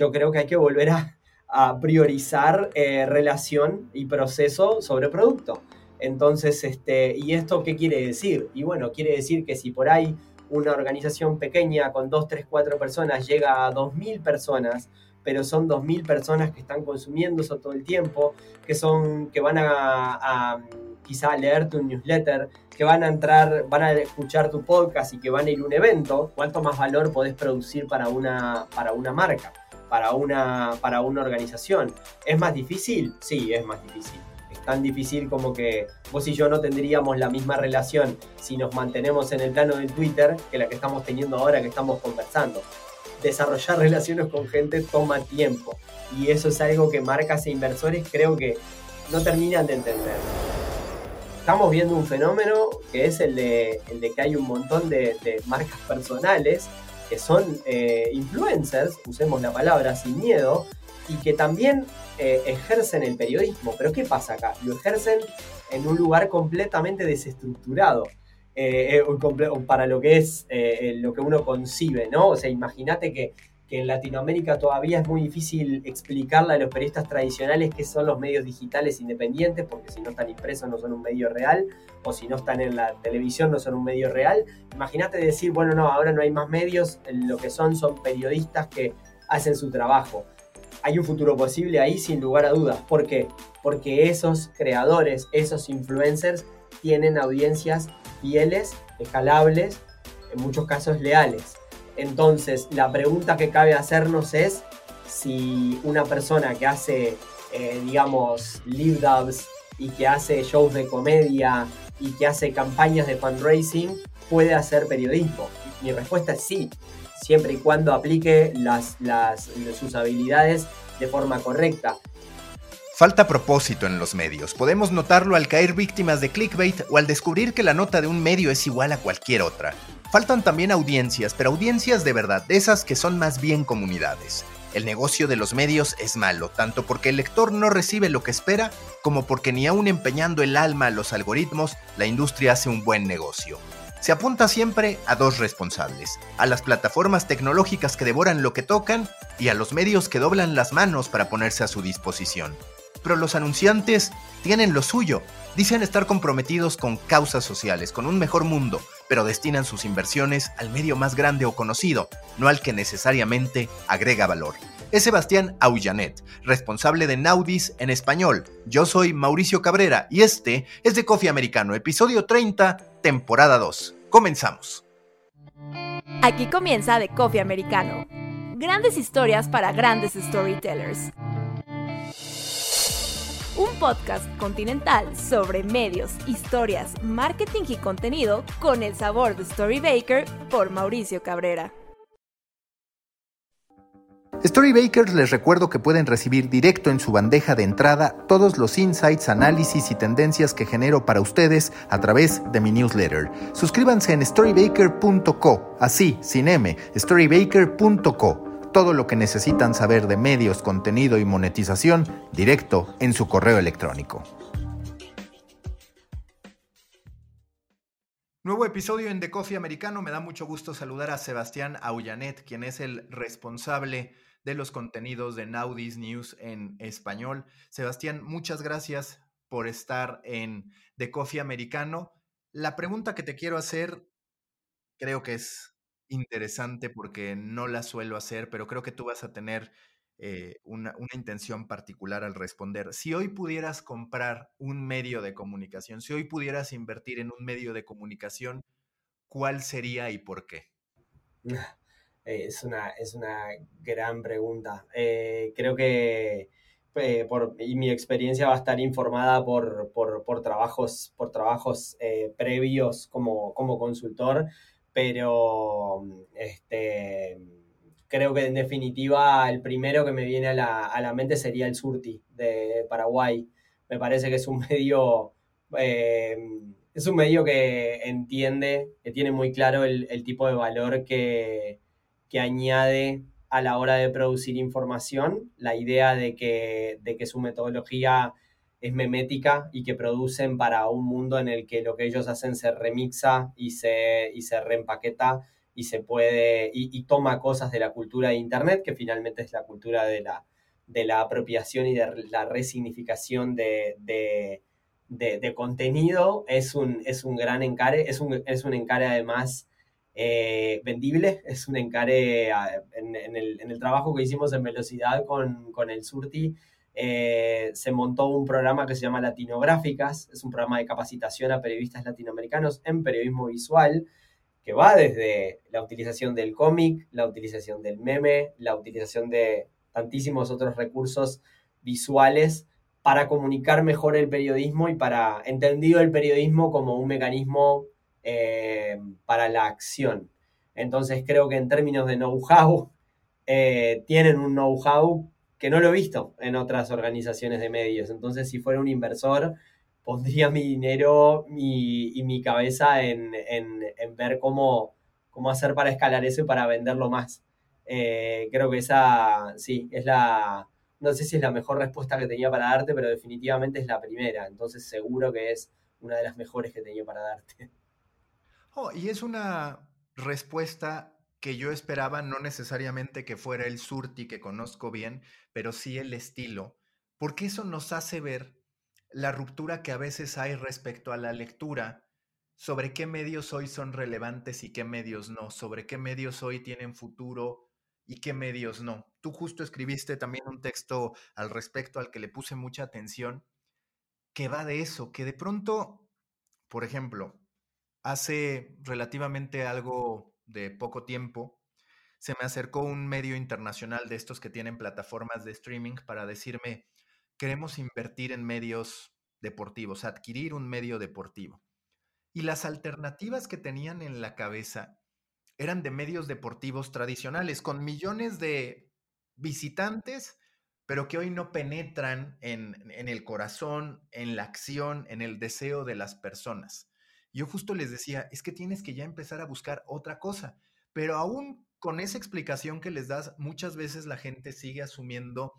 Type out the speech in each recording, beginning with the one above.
yo creo que hay que volver a, priorizar eh, relación y proceso sobre producto. Entonces, este, ¿y esto qué quiere decir? Y bueno, quiere decir que si por ahí una organización pequeña con dos, tres, cuatro personas llega a 2.000 personas, pero son 2.000 personas que están consumiendo eso todo el tiempo, que, son, que van a, quizá leer tu newsletter, que van a entrar, van a escuchar tu podcast y que van a ir a un evento, ¿cuánto más valor podés producir para una, para una marca, para una, para una organización? ¿Es más difícil? Sí, es más difícil tan difícil como que vos y yo no tendríamos la misma relación si nos mantenemos en el plano del Twitter que la que estamos teniendo ahora que estamos conversando. Desarrollar relaciones con gente toma tiempo y eso es algo que marcas e inversores creo que no terminan de entender. Estamos viendo un fenómeno que es el de, el de que hay un montón de, marcas personales que son eh, influencers, usemos la palabra sin miedo, y que también eh, ejercen el periodismo. Pero ¿qué pasa acá? Lo ejercen en un lugar completamente desestructurado. Eh, para lo que es lo que uno concibe, ¿no? O sea, imagínate que, en Latinoamérica todavía es muy difícil explicarle a los periodistas tradicionales qué son los medios digitales independientes, porque si no están impresos no son un medio real, o si no están en la televisión no son un medio real. Imagínate decir, bueno, no, ahora no hay más medios, lo que son son periodistas que hacen su trabajo hay un futuro posible ahí sin lugar a dudas. ¿Por qué? Porque esos creadores, esos influencers tienen audiencias fieles, escalables, en muchos casos leales. Entonces, la pregunta que cabe hacernos es si una persona que hace, eh, digamos, live dubs y que hace shows de comedia y que hace campañas de fundraising puede hacer periodismo. Mi respuesta es sí siempre y cuando aplique las, sus habilidades de forma correcta. Falta propósito en los medios. Podemos notarlo al caer víctimas de clickbait o al descubrir que la nota de un medio es igual a cualquier otra. Faltan también audiencias, pero audiencias de verdad, de esas que son más bien comunidades. El negocio de los medios es malo, tanto porque el lector no recibe lo que espera, como porque ni aún empeñando el alma a los algoritmos, la industria hace un buen negocio se apunta siempre a dos responsables, a las plataformas tecnológicas que devoran lo que tocan y a los medios que doblan las manos para ponerse a su disposición. Pero los anunciantes tienen lo suyo, dicen estar comprometidos con causas sociales, con un mejor mundo, pero destinan sus inversiones al medio más grande o conocido, no al que necesariamente agrega valor. Es Sebastián Aullanet, responsable de Naudis en español. Yo soy Mauricio Cabrera y este es de Coffee Americano, episodio 30 temporada 2. Comenzamos. Aquí comienza The Coffee Americano. Grandes historias para grandes storytellers. Un podcast continental sobre medios, historias, marketing y contenido con el sabor de Storybaker por Mauricio Cabrera. Storybakers les recuerdo que pueden recibir directo en su bandeja de entrada todos los insights, análisis y tendencias que genero para ustedes a través de mi newsletter. Suscríbanse en storybaker.co, así, sin M, storybaker.co. Todo lo que necesitan saber de medios, contenido y monetización directo en su correo electrónico. Nuevo episodio en The Coffee Americano. Me da mucho gusto saludar a Sebastián Aullanet, quien es el responsable de los contenidos de Naudis News en español. Sebastián, muchas gracias por estar en The Coffee Americano. La pregunta que te quiero hacer creo que es interesante porque no la suelo hacer, pero creo que tú vas a tener eh, una, una, intención particular al responder. Si hoy pudieras comprar un medio de comunicación, si hoy pudieras invertir en un medio de comunicación, ¿cuál sería y por qué? Eh, es, una, es una gran pregunta. Eh, creo que por, y mi experiencia va a estar informada por, por, trabajos, por trabajos previos como, como consultor, pero este, creo que en definitiva el primero que me viene a la, a la mente sería el Surti de Paraguay. Me parece que es un medio es un medio que entiende, que tiene muy claro el, el tipo de valor que, que añade a la hora de producir información, la idea de que, de que su metodología es memética y que producen para un mundo en el que lo que ellos hacen se remixa y se, y se reempaqueta y se puede, y, toma cosas de la cultura de Internet, que finalmente es la cultura de la, de la apropiación y de la resignificación de, de, contenido, es un, es un gran encare, es un, es un encare además eh, vendible, es un encare ah, en, el, en, el, trabajo que hicimos en velocidad con, con el Surti. Eh, se montó un programa que se llama Latinográficas, es un programa de capacitación a periodistas latinoamericanos en periodismo visual, que va desde la utilización del cómic, la utilización del meme, la utilización de tantísimos otros recursos visuales para comunicar mejor el periodismo y para entendido el periodismo como un mecanismo eh, para la acción. Entonces creo que en términos de know-how, eh, tienen un know-how que no lo he visto en otras organizaciones de medios. Entonces si fuera un inversor, pondría mi dinero y mi cabeza en, ver cómo, cómo hacer para escalar eso y para venderlo más. Eh, creo que esa, sí, es la, no sé si es la mejor respuesta que tenía para darte, pero definitivamente es la primera. Entonces seguro que es una de las mejores que tenía para darte. Oh, y es una respuesta que yo esperaba, no necesariamente que fuera el surti que conozco bien, pero sí el estilo, porque eso nos hace ver la ruptura que a veces hay respecto a la lectura, sobre qué medios hoy son relevantes y qué medios no, sobre qué medios hoy tienen futuro y qué medios no. Tú justo escribiste también un texto al respecto al que le puse mucha atención, que va de eso, que de pronto, por ejemplo, hace relativamente algo de poco tiempo, se me acercó un medio internacional de estos que tienen plataformas de streaming para decirme, queremos invertir en medios deportivos, adquirir un medio deportivo. Y las alternativas que tenían en la cabeza eran de medios deportivos tradicionales, con millones de visitantes, pero que hoy no penetran en, el corazón, en la acción, en el deseo de las personas. Yo justo les decía, es que tienes que ya empezar a buscar otra cosa, pero aún con esa explicación que les das, muchas veces la gente sigue asumiendo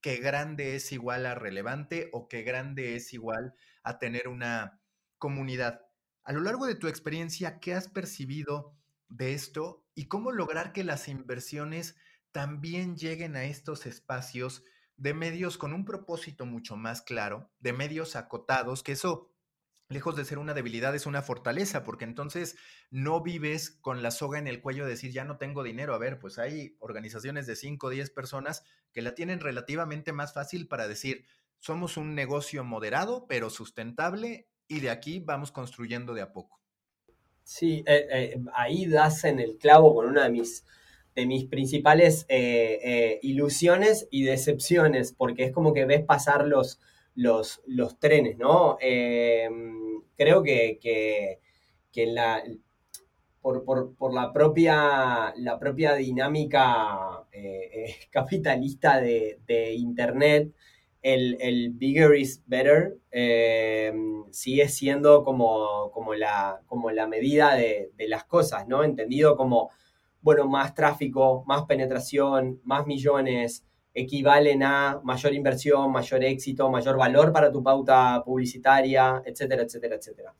que grande es igual a relevante o que grande es igual a tener una comunidad. A lo largo de tu experiencia, ¿qué has percibido de esto y cómo lograr que las inversiones también lleguen a estos espacios de medios con un propósito mucho más claro, de medios acotados, que eso lejos de ser una debilidad, es una fortaleza, porque entonces no vives con la soga en el cuello de decir, ya no tengo dinero. A ver, pues hay organizaciones de 5 o 10 personas que la tienen relativamente más fácil para decir, somos un negocio moderado, pero sustentable, y de aquí vamos construyendo de a poco. Sí, eh, eh, ahí das en el clavo con una de mis, de mis principales eh, ilusiones y decepciones, porque es como que ves pasar los los, los trenes, ¿no? Eh, creo que, que, la, por, la, propia, la propia dinámica eh, eh, capitalista de, Internet, el, bigger is better sigue siendo como, como, la, como la medida de, de, las cosas, ¿no? Entendido como, bueno, más tráfico, más penetración, más millones, equivalen a mayor inversión, mayor éxito, mayor valor para tu pauta publicitaria, etcétera, etcétera, etcétera.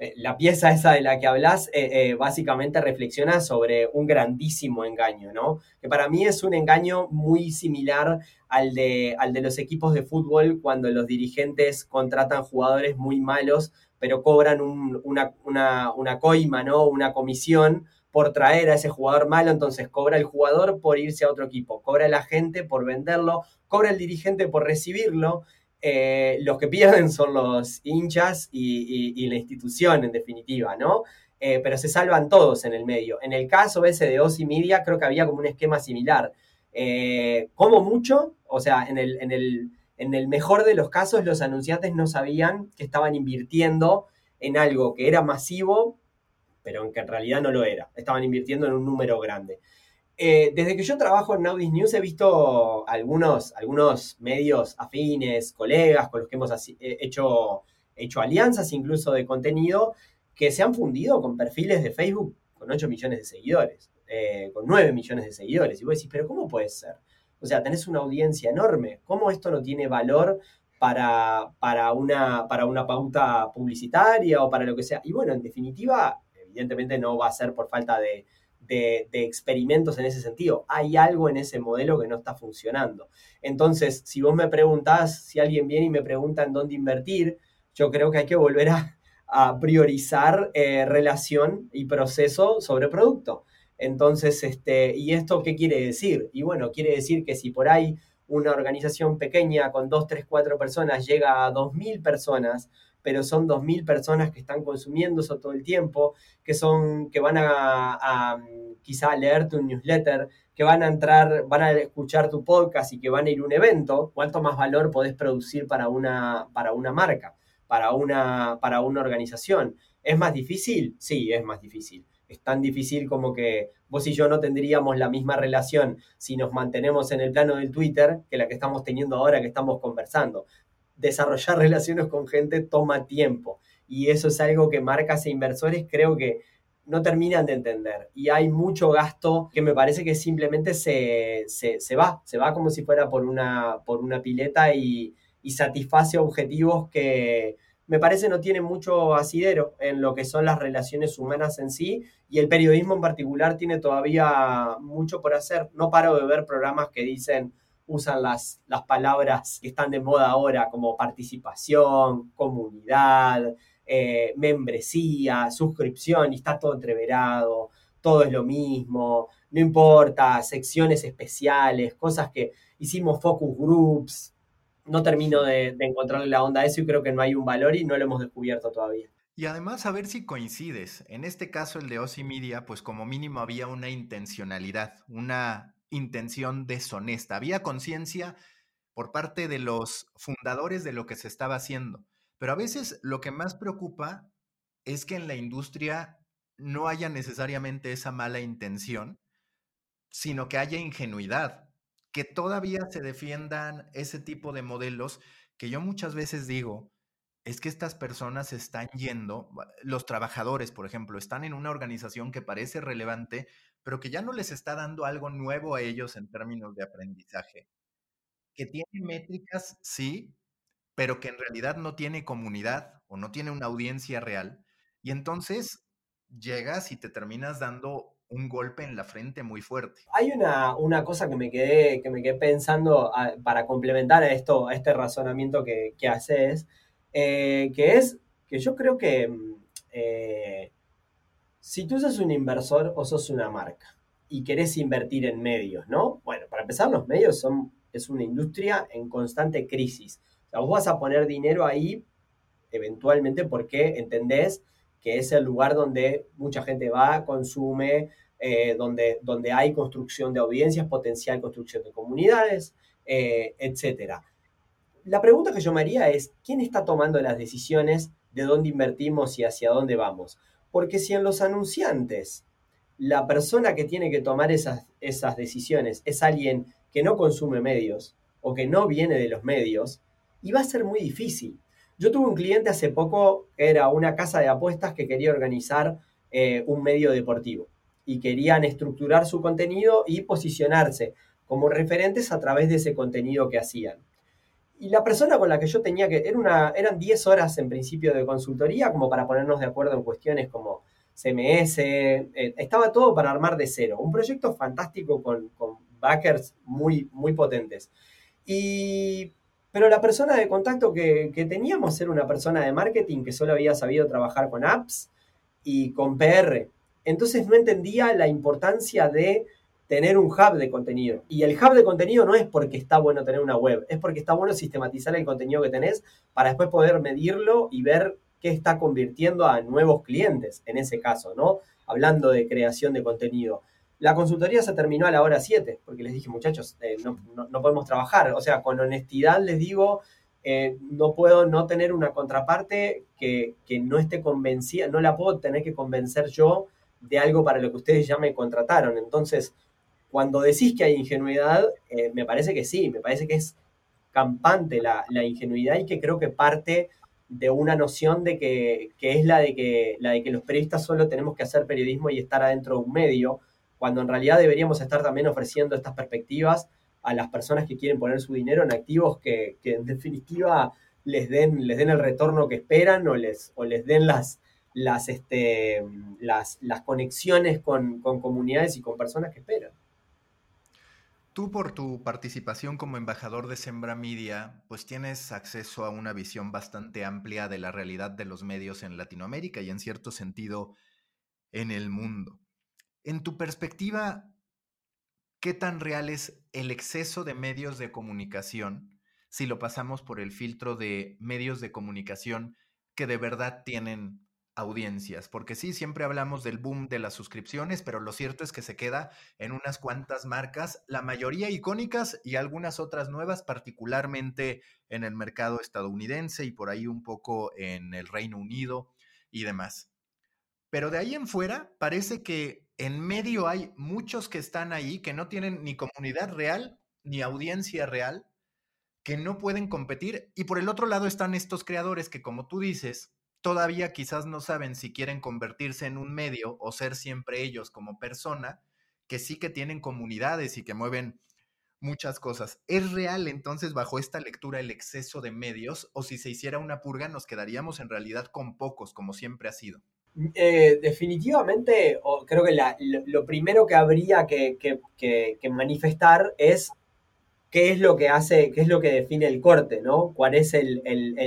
Eh, la pieza esa de la que hablas eh, eh, básicamente reflexiona sobre un grandísimo engaño, ¿no? Que para mí es un engaño muy similar al de, al de los equipos de fútbol cuando los dirigentes contratan jugadores muy malos, pero cobran una, una, una coima, ¿no? Una comisión por traer a ese jugador malo, entonces cobra el jugador por irse a otro equipo, cobra la gente por venderlo, cobra el dirigente por recibirlo. Eh, los que pierden son los hinchas y, la institución, en definitiva, ¿no? Eh, pero se salvan todos en el medio. En el caso ese de Osi Media, creo que había como un esquema similar. Eh, como mucho, o sea, en el, en, el, en el mejor de los casos, los anunciantes no sabían que estaban invirtiendo en algo que era masivo pero en que en realidad no lo era. Estaban invirtiendo en un número grande. Eh, desde que yo trabajo en Naudis News he visto algunos, algunos medios afines, colegas con los que hemos eh, hecho, hecho alianzas incluso de contenido que se han fundido con perfiles de Facebook con 8 millones de seguidores, eh, con 9 millones de seguidores. Y vos decís, pero ¿cómo puede ser? O sea, tenés una audiencia enorme. ¿Cómo esto no tiene valor para, para, una, para una pauta publicitaria o para lo que sea? Y bueno, en definitiva, evidentemente no va a ser por falta de, de, experimentos en ese sentido. Hay algo en ese modelo que no está funcionando. Entonces, si vos me preguntás, si alguien viene y me pregunta en dónde invertir, yo creo que hay que volver a, priorizar eh, relación y proceso sobre producto. Entonces, este, ¿y esto qué quiere decir? Y bueno, quiere decir que si por ahí una organización pequeña con dos, tres, cuatro personas llega a dos mil personas, pero son dos mil personas que están consumiendo eso todo el tiempo, que son, que van a, quizá leer tu newsletter, que van a entrar, van a escuchar tu podcast y que van a ir a un evento, ¿cuánto más valor podés producir para una, para una marca, para una, para una organización? ¿Es más difícil? Sí, es más difícil es tan difícil como que vos y yo no tendríamos la misma relación si nos mantenemos en el plano del Twitter que la que estamos teniendo ahora que estamos conversando. Desarrollar relaciones con gente toma tiempo. Y eso es algo que marcas e inversores creo que no terminan de entender. Y hay mucho gasto que me parece que simplemente se, se, va, se va como si fuera por una, por una pileta y, y satisface objetivos que, me parece no tiene mucho asidero en lo que son las relaciones humanas en sí. Y el periodismo en particular tiene todavía mucho por hacer. No paro de ver programas que dicen, usan las, las palabras que están de moda ahora como participación, comunidad, eh, membresía, suscripción y está todo entreverado, todo es lo mismo, no importa, secciones especiales, cosas que hicimos focus groups, no termino de, encontrarle la onda a eso y creo que no hay un valor y no lo hemos descubierto todavía. Y además a ver si coincides. En este caso, el de Osi Media, pues como mínimo había una intencionalidad, una intención deshonesta. Había conciencia por parte de los fundadores de lo que se estaba haciendo. Pero a veces lo que más preocupa es que en la industria no haya necesariamente esa mala intención, sino que haya ingenuidad que todavía se defiendan ese tipo de modelos que yo muchas veces digo, es que estas personas están yendo, los trabajadores, por ejemplo, están en una organización que parece relevante, pero que ya no les está dando algo nuevo a ellos en términos de aprendizaje. Que tiene métricas, sí, pero que en realidad no tiene comunidad o no tiene una audiencia real. Y entonces llegas y te terminas dando un golpe en la frente muy fuerte. Hay una, una cosa que me quedé, que me quedé pensando ah, para complementar a esto, a este razonamiento que, que haces, eh, que es que yo creo que mm, eh, si tú sos un inversor o sos una marca y querés invertir en medios, ¿no? Bueno, para empezar, los medios son, es una industria en constante crisis. O sea, vos vas a poner dinero ahí eventualmente porque entendés que es el lugar donde mucha gente va, consume, eh, donde, donde hay construcción de audiencias, potencial construcción de comunidades, eh, etc. La pregunta que yo me haría es, ¿quién está tomando las decisiones de dónde invertimos y hacia dónde vamos? Porque si en los anunciantes la persona que tiene que tomar esas, decisiones es alguien que no consume medios o que no viene de los medios, y va a ser muy difícil. Yo tuve un cliente hace poco, era una casa de apuestas que quería organizar eh, un medio deportivo y querían estructurar su contenido y posicionarse como referentes a través de ese contenido que hacían. Y la persona con la que yo tenía que, era una, eran 10 horas en principio de consultoría como para ponernos de acuerdo en cuestiones como CMS, eh, estaba todo para armar de cero. Un proyecto fantástico con, con backers muy, muy potentes. Y pero la persona de contacto que, teníamos era una persona de marketing que solo había sabido trabajar con apps y con PR. Entonces no entendía la importancia de tener un hub de contenido. Y el hub de contenido no es porque está bueno tener una web, es porque está bueno sistematizar el contenido que tenés para después poder medirlo y ver qué está convirtiendo a nuevos clientes, en ese caso, ¿no? Hablando de creación de contenido. La consultoría se terminó a la hora 7, porque les dije, muchachos, eh, no, podemos trabajar. O sea, con honestidad les digo, eh, no puedo no tener una contraparte que, no esté convencida, no la puedo tener que convencer yo de algo para lo que ustedes ya me contrataron. Entonces, cuando decís que hay ingenuidad, eh, me parece que sí, me parece que es campante la, ingenuidad y que creo que parte de una noción de que, que, es la de que, la de que los periodistas solo tenemos que hacer periodismo y estar adentro de un medio, cuando en realidad deberíamos estar también ofreciendo estas perspectivas a las personas que quieren poner su dinero en activos que, en definitiva les den, les den el retorno que esperan o les, o les den las, las, este, las, conexiones con, con comunidades y con personas que esperan. Tú por tu participación como embajador de Sembra Media, pues tienes acceso a una visión bastante amplia de la realidad de los medios en Latinoamérica y en cierto sentido en el mundo. En tu perspectiva, ¿qué tan real es el exceso de medios de comunicación si lo pasamos por el filtro de medios de comunicación que de verdad tienen audiencias, porque sí, siempre hablamos del boom de las suscripciones, pero lo cierto es que se queda en unas cuantas marcas, la mayoría icónicas y algunas otras nuevas, particularmente en el mercado estadounidense y por ahí un poco en el Reino Unido y demás. Pero de ahí en fuera parece que en medio hay muchos que están ahí que no tienen ni comunidad real ni audiencia real, que no pueden competir y por el otro lado están estos creadores que como tú dices, todavía quizás no saben si quieren convertirse en un medio o ser siempre ellos como persona, que sí que tienen comunidades y que mueven muchas cosas. ¿Es real entonces bajo esta lectura el exceso de medios o si se hiciera una purga nos quedaríamos en realidad con pocos como siempre ha sido? Eh, definitivamente, creo que lo, primero que habría que manifestar es qué es lo que hace, qué es lo que define el corte, ¿no? ¿Cuál es el,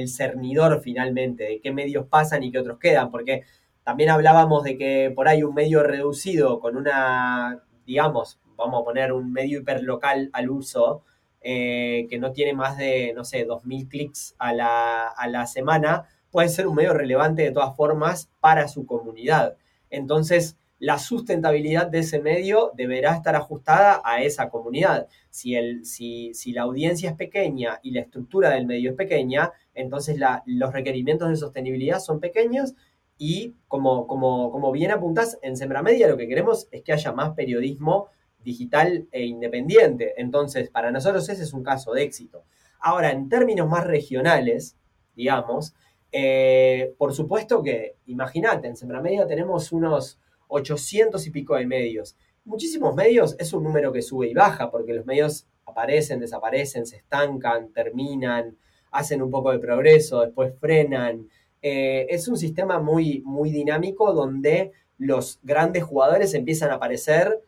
cernidor finalmente? ¿De qué medios pasan y qué otros quedan? Porque también hablábamos de que por ahí un medio reducido con una, digamos, vamos a poner un medio hiperlocal al uso, eh, que no tiene más de, no sé, 2.000 clics a la, a la semana, puede ser un medio relevante de todas formas para su comunidad. Entonces, la sustentabilidad de ese medio deberá estar ajustada a esa comunidad. Si, el, si, si la audiencia es pequeña y la estructura del medio es pequeña, entonces los requerimientos de sostenibilidad son pequeños y como, como, como bien apuntás, en Sembra Media lo que queremos es que haya más periodismo digital e independiente. Entonces, para nosotros ese es un caso de éxito. Ahora, en términos más regionales, digamos, eh, por supuesto que, imagínate, en Sembra Media tenemos unos 800 y pico de medios. Muchísimos medios es un número que sube y baja, porque los medios aparecen, desaparecen, se estancan, terminan, hacen un poco de progreso, después frenan. Eh, es un sistema muy, muy dinámico donde los grandes jugadores empiezan a aparecer,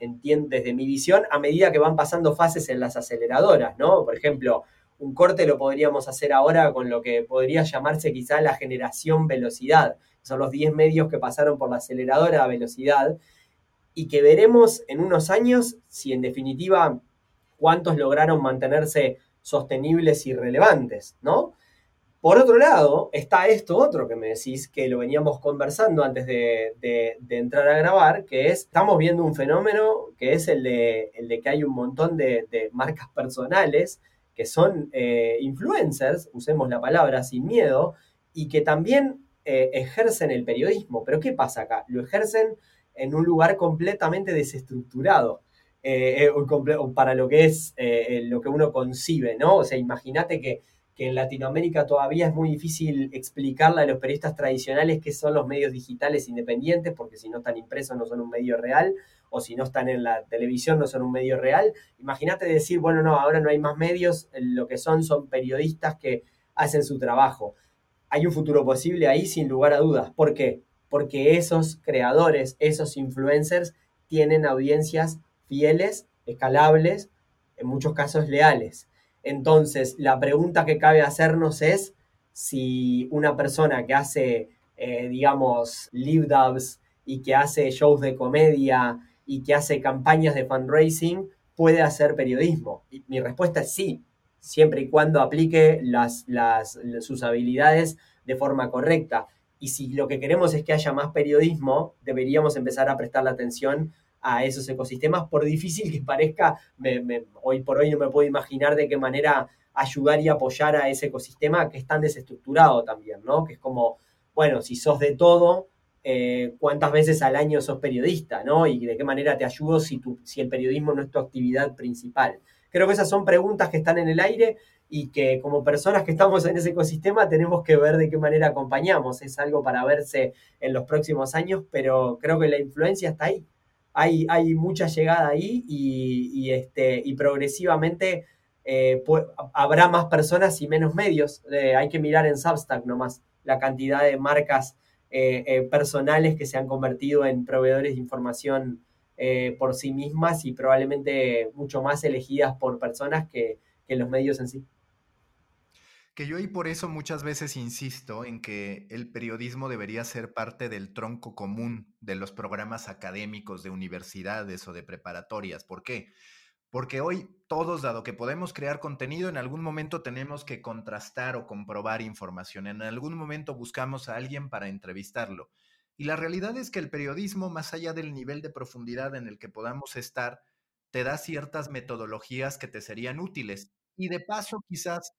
desde mi visión, a medida que van pasando fases en las aceleradoras, ¿no? Por ejemplo, un corte lo podríamos hacer ahora con lo que podría llamarse quizá la generación velocidad, son los 10 medios que pasaron por la aceleradora velocidad, y que veremos en unos años si en definitiva cuántos lograron mantenerse sostenibles y relevantes, ¿no? Por otro lado, está esto otro que me decís, que lo veníamos conversando antes de, entrar a grabar, que es, estamos viendo un fenómeno que es el de, el de que hay un montón de, marcas personales que son eh, influencers, usemos la palabra sin miedo, y que también eh, ejercen el periodismo. Pero ¿qué pasa acá? Lo ejercen en un lugar completamente desestructurado. Eh, para lo que es lo que uno concibe, ¿no? O sea, imagínate que, en Latinoamérica todavía es muy difícil explicarle a los periodistas tradicionales qué son los medios digitales independientes, porque si no están impresos no son un medio real, o si no están en la televisión no son un medio real. Imagínate decir, bueno, no, ahora no hay más medios, lo que son son periodistas que hacen su trabajo hay un futuro posible ahí sin lugar a dudas. ¿Por qué? Porque esos creadores, esos influencers tienen audiencias fieles, escalables, en muchos casos leales. Entonces, la pregunta que cabe hacernos es si una persona que hace, eh, digamos, live dubs y que hace shows de comedia y que hace campañas de fundraising puede hacer periodismo. Y mi respuesta es sí, siempre y cuando aplique sus habilidades de forma correcta. Y si lo que queremos es que haya más periodismo, deberíamos empezar a prestar la atención a esos ecosistemas, por difícil que parezca, hoy por hoy no me puedo imaginar de qué manera ayudar y apoyar a ese ecosistema que es tan desestructurado también, ¿no? Que es como, bueno, si sos de todo, eh, cuántas veces al año sos periodista, ¿no? Y de qué manera te ayudo si, el periodismo no es tu actividad principal. Creo que esas son preguntas que están en el aire y que como personas que estamos en ese ecosistema tenemos que ver de qué manera acompañamos. Es algo para verse en los próximos años, pero creo que la influencia está ahí. Hay, mucha llegada ahí y, este, progresivamente eh, habrá más personas y menos medios. Eh, hay que mirar en Substack nomás la cantidad de marcas personales que se han convertido en proveedores de información por sí mismas y probablemente mucho más elegidas por personas que, los medios en sí. Que yo y por eso muchas veces insisto en que el periodismo debería ser parte del tronco común de los programas académicos de universidades o de preparatorias. ¿Por qué? Porque hoy todos, dado que podemos crear contenido, en algún momento tenemos que contrastar o comprobar información. En algún momento buscamos a alguien para entrevistarlo. Y la realidad es que el periodismo, más allá del nivel de profundidad en el que podamos estar, te da ciertas metodologías que te serían útiles. Y de paso, quizás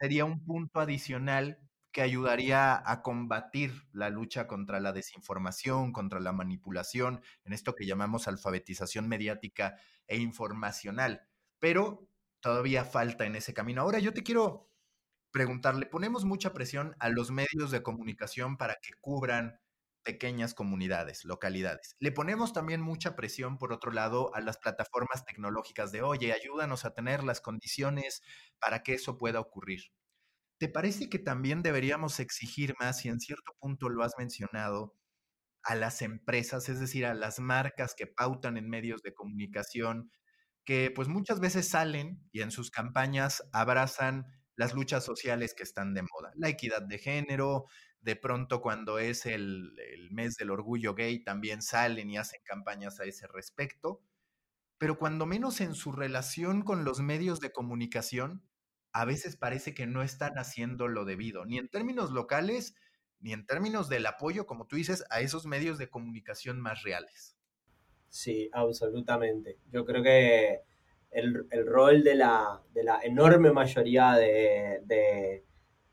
sería un punto adicional que ayudaría a combatir la lucha contra la desinformación, contra la manipulación, en esto que llamamos alfabetización mediática e informacional. Pero todavía falta en ese camino. Ahora yo te quiero preguntar, le ponemos mucha presión a los medios de comunicación para que cubran pequeñas comunidades, localidades. Le ponemos también mucha presión, por otro lado, a las plataformas tecnológicas de, oye, ayúdanos a tener las condiciones para que eso pueda ocurrir. ¿Te parece que también deberíamos exigir más, y en cierto punto lo has mencionado, a las empresas, es decir, a las marcas que pautan en medios de comunicación, que pues muchas veces salen y en sus campañas abrazan las luchas sociales que están de moda, la equidad de género, de pronto cuando es el, mes del orgullo gay también salen y hacen campañas a ese respecto, pero cuando menos en su relación con los medios de comunicación, a veces parece que no están haciendo lo debido, ni en términos locales, ni en términos del apoyo, como tú dices, a esos medios de comunicación más reales. Sí, absolutamente. Yo creo que el, rol de la, de la, enorme mayoría de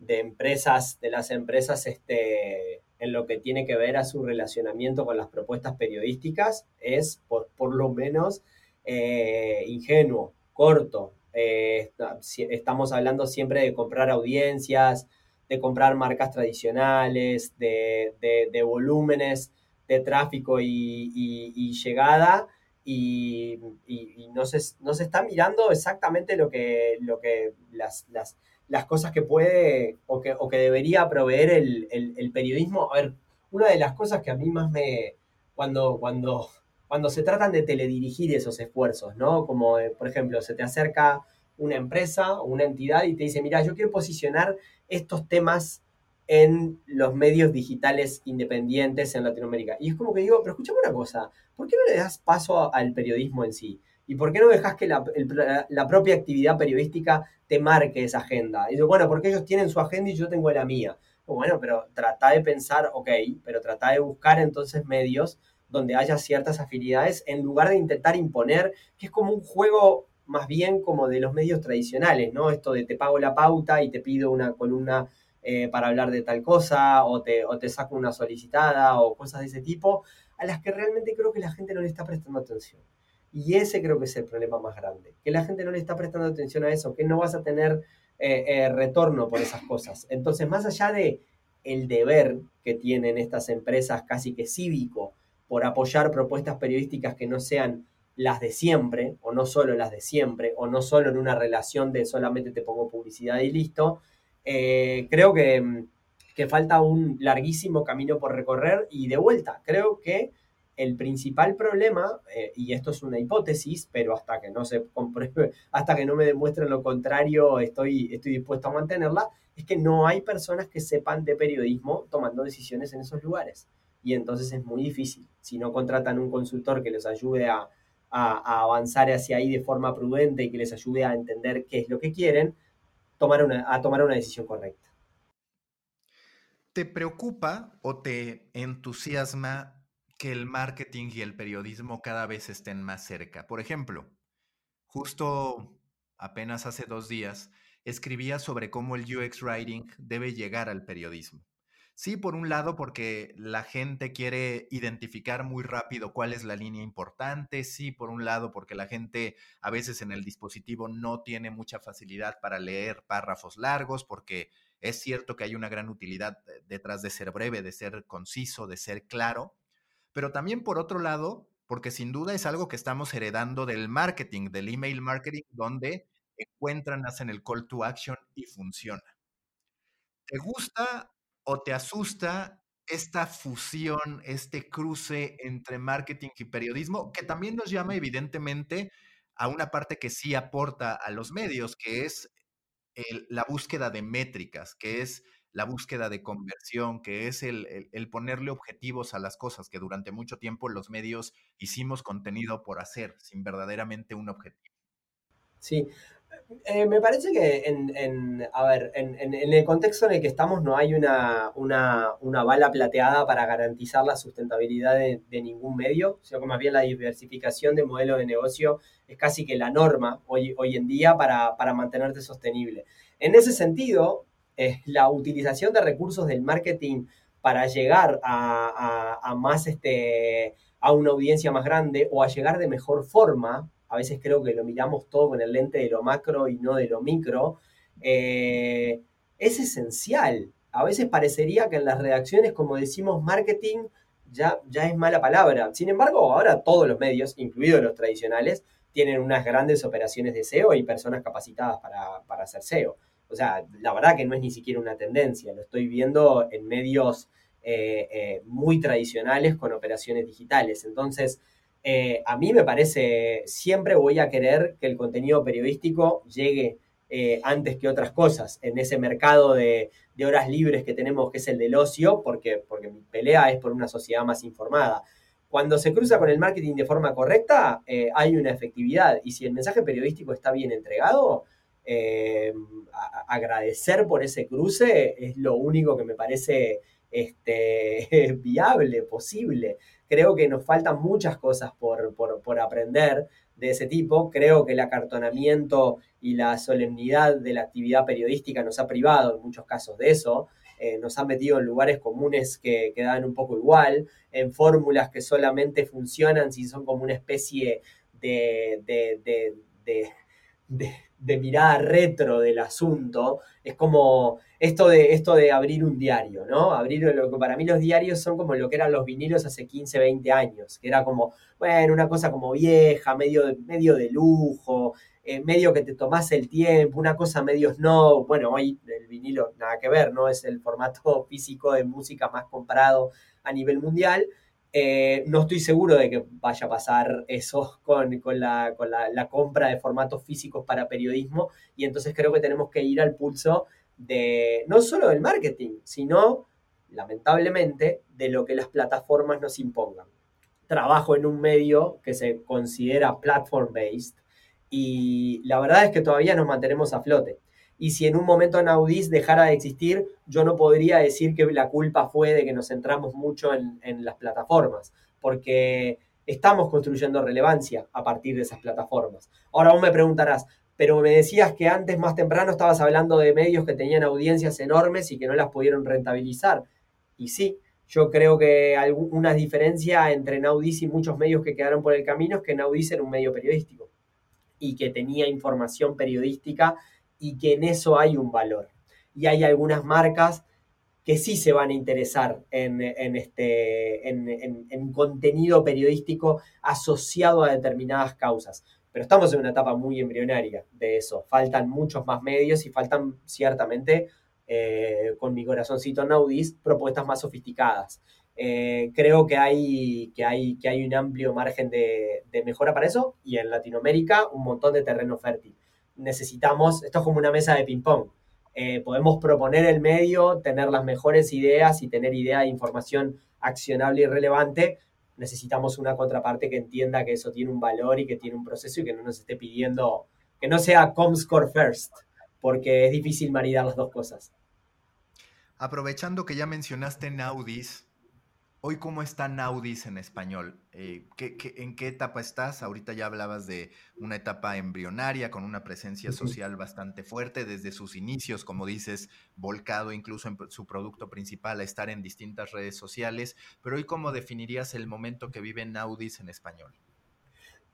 de empresas, de las empresas este, en lo que tiene que ver a su relacionamiento con las propuestas periodísticas es por, por lo menos eh, ingenuo, corto. Eh, estamos hablando siempre de comprar audiencias, de comprar marcas tradicionales, de, volúmenes de tráfico y, llegada. Y, no, se, no, se, está mirando exactamente lo que, lo que las, las las cosas que puede o que, o que debería proveer el, periodismo. A ver, una de las cosas que a mí más me. Cuando, cuando, cuando se tratan de teledirigir esos esfuerzos, ¿no? Como, eh, por ejemplo, se te acerca una empresa o una entidad y te dice, mira, yo quiero posicionar estos temas en los medios digitales independientes en Latinoamérica. Y es como que digo, pero escúchame una cosa, ¿por qué no le das paso al periodismo en sí? ¿Y por qué no dejas que la, la propia actividad periodística te marque esa agenda. Y yo, bueno, porque ellos tienen su agenda y yo tengo la mía. Bueno, pero trata de pensar, ok, pero trata de buscar entonces medios donde haya ciertas afinidades en lugar de intentar imponer, que es como un juego más bien como de los medios tradicionales, ¿no? Esto de te pago la pauta y te pido una columna eh, para hablar de tal cosa, o te, o te saco una solicitada, o cosas de ese tipo, a las que realmente creo que la gente no le está prestando atención. Y ese creo que es el problema más grande, que la gente no le está prestando atención a eso, que no vas a tener eh, eh, retorno por esas cosas. Entonces, más allá de el deber que tienen estas empresas casi que cívico por apoyar propuestas periodísticas que no sean las de siempre, o no solo las de siempre, o no solo en una relación de solamente te pongo publicidad y listo, eh, creo que, que falta un larguísimo camino por recorrer y de vuelta, creo que el principal problema, eh, y esto es una hipótesis, pero hasta que no se compruebe, hasta que no me demuestren lo contrario, estoy, estoy dispuesto a mantenerla, es que no hay personas que sepan de periodismo tomando decisiones en esos lugares. Y entonces es muy difícil. Si no contratan un consultor que les ayude a, avanzar hacia ahí de forma prudente y que les ayude a entender qué es lo que quieren, tomar a tomar una decisión correcta. ¿Te preocupa o te entusiasma que el marketing y el periodismo cada vez estén más cerca. Por ejemplo, justo apenas hace dos días escribía sobre cómo el UX Writing debe llegar al periodismo. Sí, por un lado, porque la gente quiere identificar muy rápido cuál es la línea importante. Sí, por un lado, porque la gente a veces en el dispositivo no tiene mucha facilidad para leer párrafos largos, porque es cierto que hay una gran utilidad detrás de ser breve, de ser conciso, de ser claro pero también por otro lado, porque sin duda es algo que estamos heredando del marketing, del email marketing, donde encuentran, hacen el call to action y funciona. ¿Te gusta o te asusta esta fusión, este cruce entre marketing y periodismo, que también nos llama evidentemente a una parte que sí aporta a los medios, que es la búsqueda de métricas, que es la búsqueda de conversión, que es el, el, ponerle objetivos a las cosas, que durante mucho tiempo los medios hicimos contenido por hacer, sin verdaderamente un objetivo. Sí, eh, me parece que en, a ver, en, el contexto en el que estamos no hay una, una, bala plateada para garantizar la sustentabilidad de, ningún medio, sino que más bien la diversificación de modelos de negocio es casi que la norma hoy, hoy en día para, para mantenerte sostenible. En ese sentido, eh, la utilización de recursos del marketing para llegar a, a más este, a una audiencia más grande o a llegar de mejor forma a veces creo que lo miramos todo con el lente de lo macro y no de lo micro, eh, es esencial. A veces parecería que en las redacciones, como decimos marketing, ya, ya es mala palabra. Sin embargo, ahora todos los medios, incluidos los tradicionales, tienen unas grandes operaciones de SEO y personas capacitadas para, hacer SEO. O sea, la verdad que no es ni siquiera una tendencia, lo estoy viendo en medios eh, eh, muy tradicionales con operaciones digitales. Entonces, eh, a mí me parece, siempre voy a querer que el contenido periodístico llegue eh, antes que otras cosas en ese mercado de, horas libres que tenemos, que es el del ocio, porque, porque mi pelea es por una sociedad más informada. Cuando se cruza con el marketing de forma correcta, eh, hay una efectividad. Y si el mensaje periodístico está bien entregado, agradecer por ese cruce es lo único que me parece este, viable, posible. Creo que nos faltan muchas cosas por, aprender de ese tipo. Creo que el acartonamiento y la solemnidad de la actividad periodística nos ha privado en muchos casos de eso. Eh, nos ha metido en lugares comunes que quedan un poco igual, en fórmulas que solamente funcionan si son como una especie de, de, de mirada retro del asunto. Es como esto de, esto de abrir un diario, ¿no? Abrir lo que para mí los diarios son como lo que eran los vinilos hace 15, 20 años, que era como, bueno, una cosa como vieja, medio de, medio de lujo, eh, medio que te tomás el tiempo, una cosa medio no, bueno, hoy el vinilo nada que ver, ¿no? Es el formato físico de música más comprado a nivel mundial. Eh, no estoy seguro de que vaya a pasar eso con, la, la, compra de formatos físicos para periodismo y entonces creo que tenemos que ir al pulso de no solo del marketing, sino, lamentablemente, de lo que las plataformas nos impongan. Trabajo en un medio que se considera platform-based y la verdad es que todavía nos mantenemos a flote. Y si en un momento Naudis dejara de existir, yo no podría decir que la culpa fue de que nos centramos mucho en, en las plataformas, porque estamos construyendo relevancia a partir de esas plataformas. Ahora vos me preguntarás, pero me decías que antes, más temprano, estabas hablando de medios que tenían audiencias enormes y que no las pudieron rentabilizar. Y sí, yo creo que una diferencia entre Naudis y muchos medios que quedaron por el camino es que Naudis era un medio periodístico y que tenía información periodística y que en eso hay un valor. Y hay algunas marcas que sí se van a interesar en, este, en contenido periodístico asociado a determinadas causas. Pero estamos en una etapa muy embrionaria de eso. Faltan muchos más medios y faltan ciertamente, eh, con mi corazoncito naudis, propuestas más sofisticadas. Eh, creo que hay, que, hay, que hay un amplio margen de, mejora para eso y en Latinoamérica un montón de terreno fértil. Necesitamos, esto es como una mesa de ping-pong. Eh, podemos proponer el medio, tener las mejores ideas y tener idea de información accionable y relevante, necesitamos una contraparte que entienda que eso tiene un valor y que tiene un proceso y que no nos esté pidiendo, que no sea Comscore first, porque es difícil maridar las dos cosas. Aprovechando que ya mencionaste Naudis, Hoy, ¿cómo está Naudis en español? Eh, en qué etapa estás? Ahorita ya hablabas de una etapa embrionaria con una presencia social bastante fuerte desde sus inicios, como dices, volcado incluso en su producto principal a estar en distintas redes sociales. Pero hoy, ¿cómo definirías el momento que vive Naudis en español?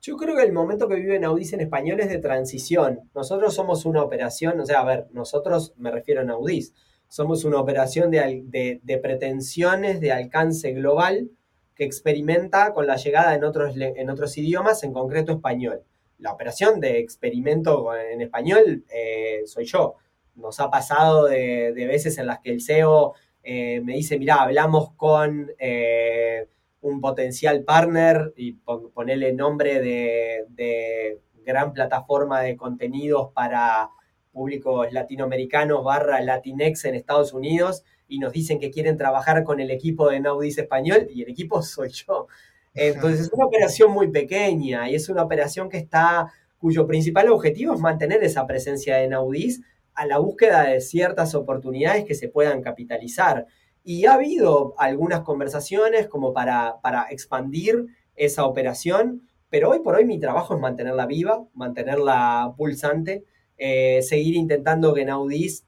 Yo creo que el momento que vive Naudis en español es de transición. Nosotros somos una operación, o sea, a ver, nosotros me refiero a Naudis somos una operación de, pretensiones de alcance global que experimenta con la llegada en otros, en otros idiomas, en concreto español. La operación de experimento en español eh, soy yo. Nos ha pasado de, veces en las que el SEO eh, me dice, mira, hablamos con eh, un potencial partner y ponerle nombre de, gran plataforma de contenidos para públicos latinoamericanos barra Latinex en Estados Unidos y nos dicen que quieren trabajar con el equipo de Naudis Español y el equipo soy yo. Entonces es una operación muy pequeña y es una operación que está, cuyo principal objetivo es mantener esa presencia de Naudis a la búsqueda de ciertas oportunidades que se puedan capitalizar. Y ha habido algunas conversaciones como para, para expandir esa operación, pero hoy por hoy mi trabajo es mantenerla viva, mantenerla pulsante, eh, seguir intentando que Naudis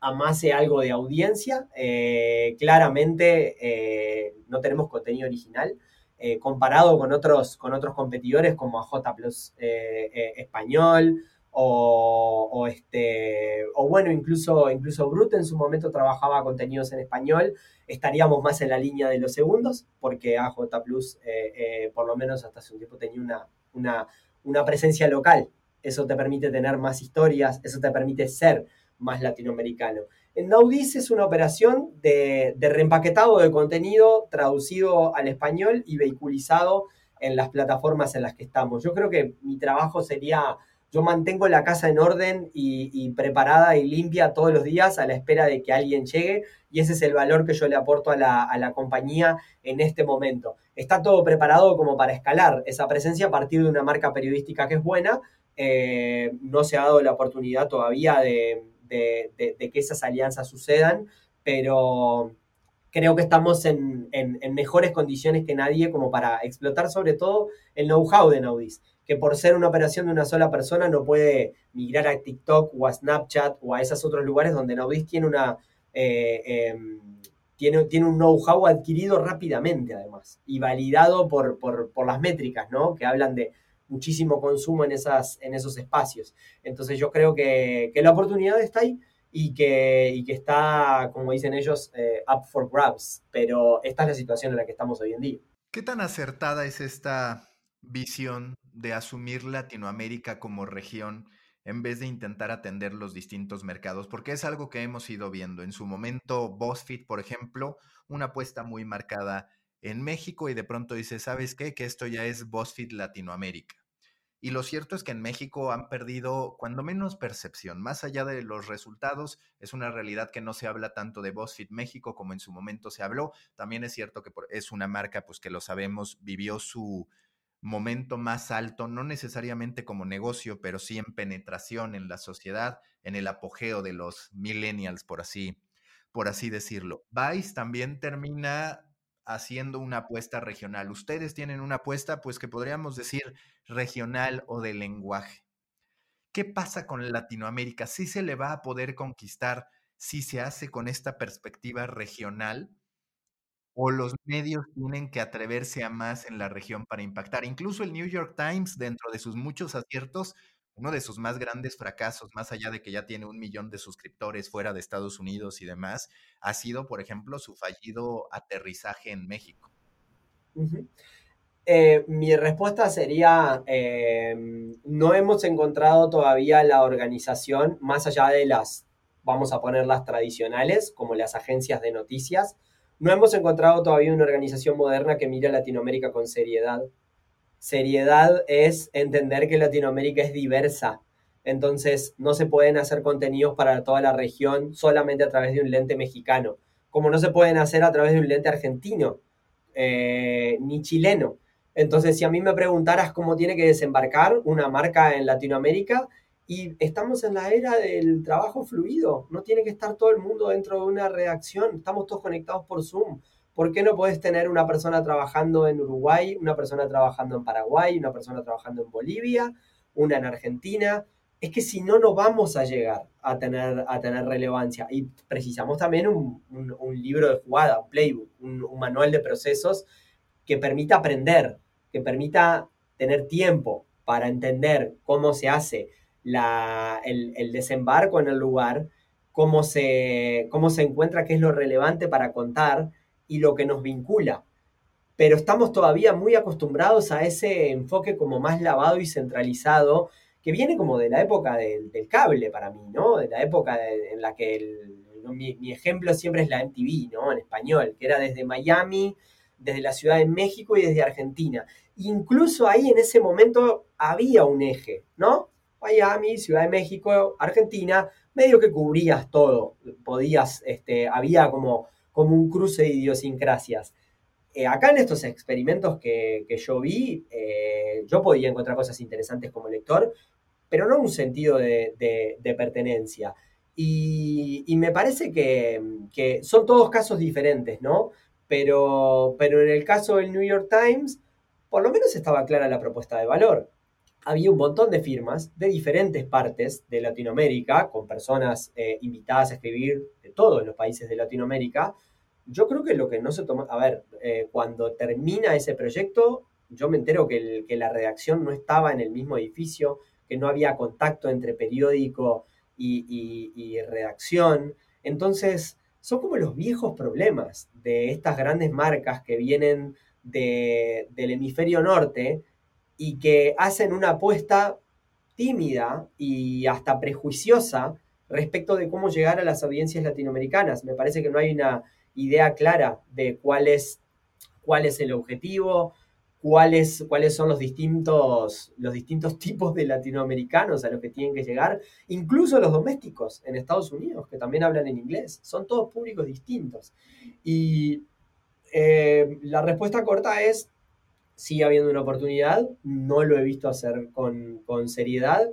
amase algo de audiencia. Eh, claramente eh, no tenemos contenido original. comparado con otros, con otros competidores como a J Plus Español o, este, o bueno, incluso, incluso Brut en su momento trabajaba contenidos en español, estaríamos más en la línea de los segundos, porque AJ Plus, por lo menos hasta hace un tiempo, tenía una, una, presencia local. Eso te permite tener más historias, eso te permite ser más latinoamericano. En Naudis es una operación de, de reempaquetado de contenido traducido al español y vehiculizado en las plataformas en las que estamos. Yo creo que mi trabajo sería yo mantengo la casa en orden y, preparada y limpia todos los días a la espera de que alguien llegue y ese es el valor que yo le aporto a la, compañía en este momento. Está todo preparado como para escalar esa presencia a partir de una marca periodística que es buena. Eh, no se ha dado la oportunidad todavía de, que esas alianzas sucedan, pero creo que estamos en, mejores condiciones que nadie como para explotar sobre todo el know-how de Naudis que por ser una operación de una sola persona no puede migrar a TikTok o a Snapchat o a esos otros lugares donde Naudis tiene. Eh, em, un know-how adquirido rápidamente, además, y validado por, las métricas, ¿no? Que hablan de muchísimo consumo en, esas, en esos espacios. Entonces yo creo que, la oportunidad está ahí y que, que está, como dicen ellos, eh, up for grabs. Pero esta es la situación en la que estamos hoy en día. ¿Qué tan acertada es esta visión de asumir Latinoamérica como región en vez de intentar atender los distintos mercados, porque es algo que hemos ido viendo. En su momento, BuzzFeed, por ejemplo, una apuesta muy marcada en México y de pronto dice, ¿sabes qué? Que esto ya es BuzzFeed Latinoamérica. Y lo cierto es que en México han perdido, cuando menos, percepción. Más allá de los resultados, es una realidad que no se habla tanto de BuzzFeed México como en su momento se habló. También es cierto que es una marca, pues que lo sabemos, vivió su, momento más alto, no necesariamente como negocio, pero sí en penetración en la sociedad, en el apogeo de los millennials, por así, por así decirlo. Vice también termina haciendo una apuesta regional. Ustedes tienen una apuesta, pues que podríamos decir regional o de lenguaje. ¿Qué pasa con Latinoamérica? ¿Sí se le va a poder conquistar si se hace con esta perspectiva regional? o los medios tienen que atreverse a más en la región para impactar. Incluso el New York Times, dentro de sus muchos aciertos, uno de sus más grandes fracasos, más allá de que ya tiene un millón de suscriptores fuera de Estados Unidos y demás, ha sido, por ejemplo, su fallido aterrizaje en México. Eh, mi respuesta sería, em, no hemos encontrado todavía la organización, más allá de las, vamos a ponerlas tradicionales, como las agencias de noticias, no hemos encontrado todavía una organización moderna que mire a Latinoamérica con seriedad. Seriedad es entender que Latinoamérica es diversa. Entonces, no se pueden hacer contenidos para toda la región solamente a través de un lente mexicano, como no se pueden hacer a través de un lente argentino, eh, ni chileno. Entonces, si a mí me preguntaras cómo tiene que desembarcar una marca en Latinoamérica, y estamos en la era del trabajo fluido. No tiene que estar todo el mundo dentro de una redacción. Estamos todos conectados por Zoom. ¿Por qué no puedes tener una persona trabajando en Uruguay, una persona trabajando en Paraguay, una persona trabajando en Bolivia, una en Argentina? Es que si no, no vamos a llegar a tener, a tener relevancia. Y precisamos también un, libro de jugada, un playbook, un, un manual de procesos que permita aprender, que permita tener tiempo para entender cómo se hace el, desembarco en el lugar, cómo se, cómo se encuentra, qué es lo relevante para contar y lo que nos vincula. Pero estamos todavía muy acostumbrados a ese enfoque como más lavado y centralizado, que viene como de la época del, cable para mí, ¿no? De la época en la que el mi, ejemplo siempre es la MTV, ¿no? En español, que era desde Miami, desde la Ciudad de México y desde Argentina. Incluso ahí en ese momento había un eje, ¿no? Miami, Ciudad de México, Argentina, medio que cubrías todo, podías, este, había como, como un cruce de idiosincrasias. Eh, acá en estos experimentos que, yo vi, eh, yo podía encontrar cosas interesantes como lector, pero no un sentido de, pertenencia. Y, me parece que, son todos casos diferentes, ¿no? Pero, pero en el caso del New York Times, por lo menos estaba clara la propuesta de valor. Había un montón de firmas de diferentes partes de Latinoamérica, con personas eh, invitadas a escribir de todos los países de Latinoamérica, yo creo que lo que no se tomó, a ver, eh, cuando termina ese proyecto, yo me entero que, la redacción no estaba en el mismo edificio, que no había contacto entre periódico y, redacción. Entonces, son como los viejos problemas de estas grandes marcas que vienen del hemisferio norte y que hacen una apuesta tímida y hasta prejuiciosa respecto de cómo llegar a las audiencias latinoamericanas. Me parece que no hay una idea clara de cuál es, cuál es el objetivo, cuáles, cuáles son los distintos, los distintos tipos de latinoamericanos a los que tienen que llegar, incluso los domésticos en Estados Unidos, que también hablan en inglés. Son todos públicos distintos. Y eh, la respuesta corta es, sigue habiendo una oportunidad, no lo he visto hacer con, con seriedad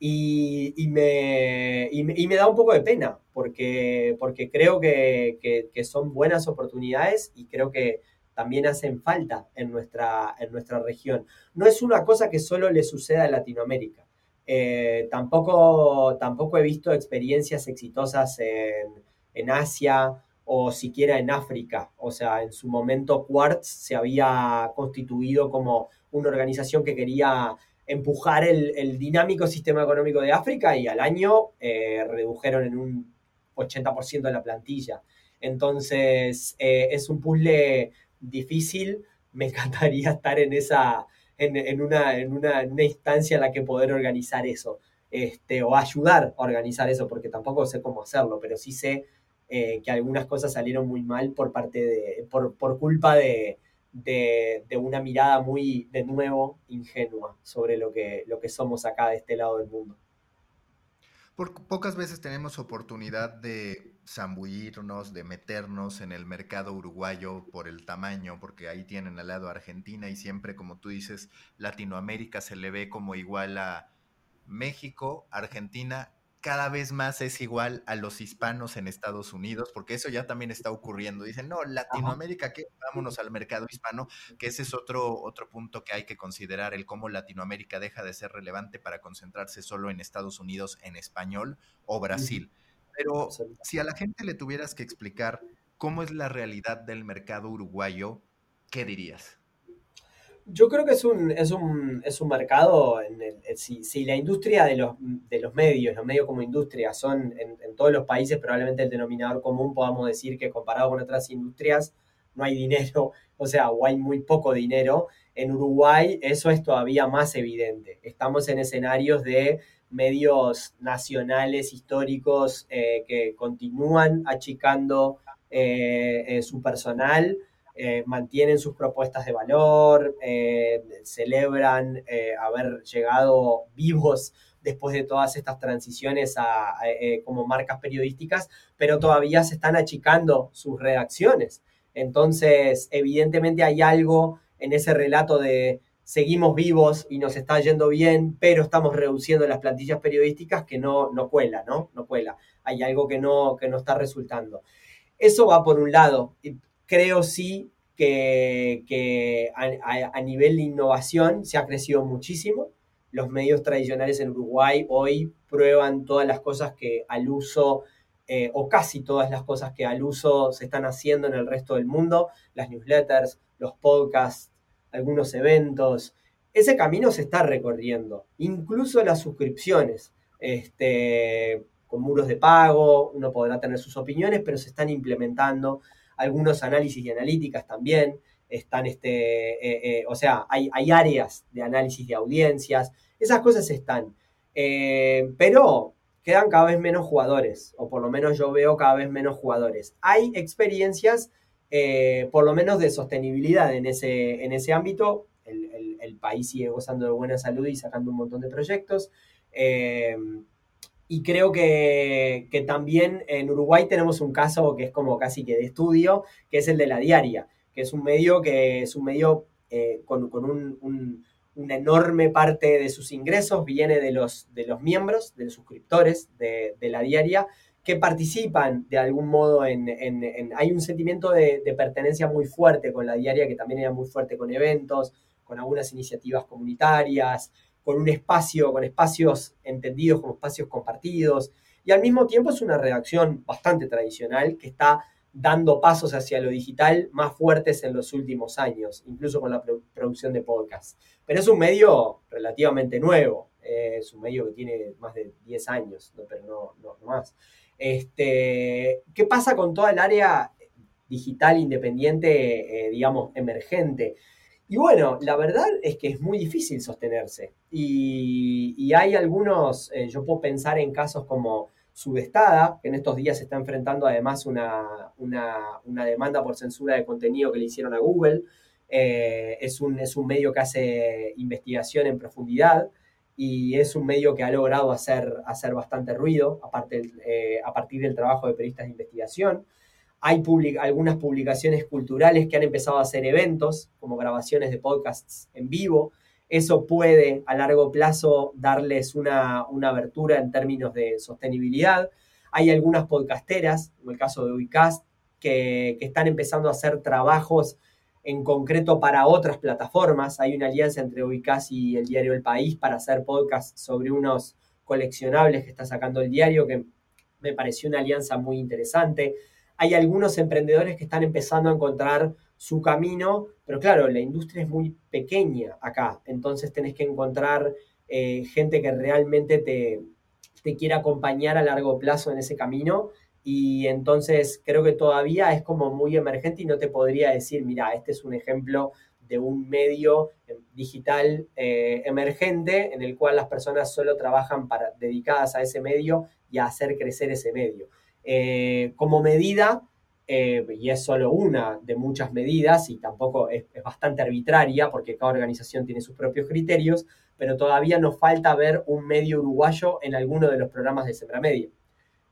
y, me, me, da un poco de pena, porque, porque creo que, son buenas oportunidades y creo que también hacen falta en nuestra, en nuestra región. No es una cosa que solo le suceda a Latinoamérica. Eh, tampoco, tampoco he visto experiencias exitosas en, en Asia o siquiera en África. O sea, en su momento Quartz se había constituido como una organización que quería empujar el, dinámico sistema económico de África y al año eh, redujeron en un 80% de la plantilla. Entonces, eh, es un puzzle difícil. Me encantaría estar en esa, en, una, en, una, instancia en la que poder organizar eso. Este, o ayudar a organizar eso, porque tampoco sé cómo hacerlo, pero sí sé eh, que algunas cosas salieron muy mal por parte de, por, por culpa de, de, una mirada muy, de nuevo, ingenua sobre lo que, lo que somos acá de este lado del mundo. Porque pocas veces tenemos oportunidad de zambullirnos, de meternos en el mercado uruguayo por el tamaño, porque ahí tienen al lado Argentina y siempre, como tú dices, Latinoamérica se le ve como igual a México, Argentina cada vez más es igual a los hispanos en Estados Unidos, porque eso ya también está ocurriendo. Dicen, no, Latinoamérica, ¿qué? Vámonos al mercado hispano, que ese es otro, otro punto que hay que considerar, el cómo Latinoamérica deja de ser relevante para concentrarse solo en Estados Unidos en español o Brasil. Pero si a la gente le tuvieras que explicar cómo es la realidad del mercado uruguayo, ¿qué dirías? Yo creo que es un, es un, es un mercado, en el, si, si, la industria de los, de los medios, los medios como industria son en, en, todos los países probablemente el denominador común, podamos decir que comparado con otras industrias no hay dinero, o sea, o hay muy poco dinero. En Uruguay eso es todavía más evidente. Estamos en escenarios de medios nacionales, históricos, eh, que continúan achicando eh, eh, su personal eh, mantienen sus propuestas de valor, eh, celebran eh, haber llegado vivos después de todas estas transiciones a, como marcas periodísticas, pero todavía se están achicando sus redacciones. Entonces, evidentemente hay algo en ese relato de seguimos vivos y nos está yendo bien, pero estamos reduciendo las plantillas periodísticas que no, no cuela, ¿no? No cuela. Hay algo que no, que no está resultando. Eso va por un lado creo sí que, a, nivel de innovación se ha crecido muchísimo. Los medios tradicionales en Uruguay hoy prueban todas las cosas que al uso, eh, o casi todas las cosas que al uso se están haciendo en el resto del mundo, las newsletters, los podcasts, algunos eventos. Ese camino se está recorriendo, incluso las suscripciones. Este, con muros de pago, uno podrá tener sus opiniones, pero se están implementando algunos análisis y analíticas también, están, este, eh, eh, o sea, hay, hay, áreas de análisis de audiencias, esas cosas están. Eh, pero quedan cada vez menos jugadores, o por lo menos yo veo cada vez menos jugadores. Hay experiencias, por lo menos de sostenibilidad en ese, en ese ámbito. El, país sigue gozando de buena salud y sacando un montón de proyectos. Y creo que, también en Uruguay tenemos un caso que es como casi que de estudio, que es el de la diaria, que es un medio que es un medio eh, con, un una enorme parte de sus ingresos viene de los, de los miembros, de los suscriptores de, la diaria, que participan de algún modo en... hay un sentimiento de, pertenencia muy fuerte con la diaria, que también era muy fuerte con eventos, con algunas iniciativas comunitarias, con un espacio, con espacios entendidos como espacios compartidos. Y al mismo tiempo es una redacción bastante tradicional que está dando pasos hacia lo digital más fuertes en los últimos años, incluso con la producción de podcasts. Pero es un medio relativamente nuevo, eh, es un medio que tiene más de 10 años, pero no, más. Este, ¿Qué pasa con toda el área digital independiente, eh, digamos, emergente? Y bueno, la verdad es que es muy difícil sostenerse. Y, hay algunos, eh, yo puedo pensar en casos como Subestada, que en estos días se está enfrentando además una, una, demanda por censura de contenido que le hicieron a Google. Eh, es, un, es un medio que hace investigación en profundidad y es un medio que ha logrado hacer, hacer bastante ruido aparte, eh, a partir del trabajo de periodistas de investigación. Hay algunas publicaciones culturales que han empezado a hacer eventos, como grabaciones de podcasts en vivo, eso puede a largo plazo darles una, abertura en términos de sostenibilidad. Hay algunas podcasteras, como el caso de Ubicast, que, están empezando a hacer trabajos en concreto para otras plataformas. Hay una alianza entre Ubicast y el diario El País para hacer podcasts sobre unos coleccionables que está sacando el diario, que me pareció una alianza muy interesante. Hay algunos emprendedores que están empezando a encontrar su camino, pero claro, la industria es muy pequeña acá, entonces tenés que encontrar eh, gente que realmente te, te quiera acompañar a largo plazo en ese camino y entonces creo que todavía es como muy emergente y no te podría decir, mira, este es un ejemplo de un medio digital eh, emergente en el cual las personas solo trabajan para, dedicadas a ese medio y a hacer crecer ese medio. Eh, como medida, eh, y es solo una de muchas medidas y tampoco es, bastante arbitraria porque cada organización tiene sus propios criterios, pero todavía nos falta ver un medio uruguayo en alguno de los programas de Sembra Media.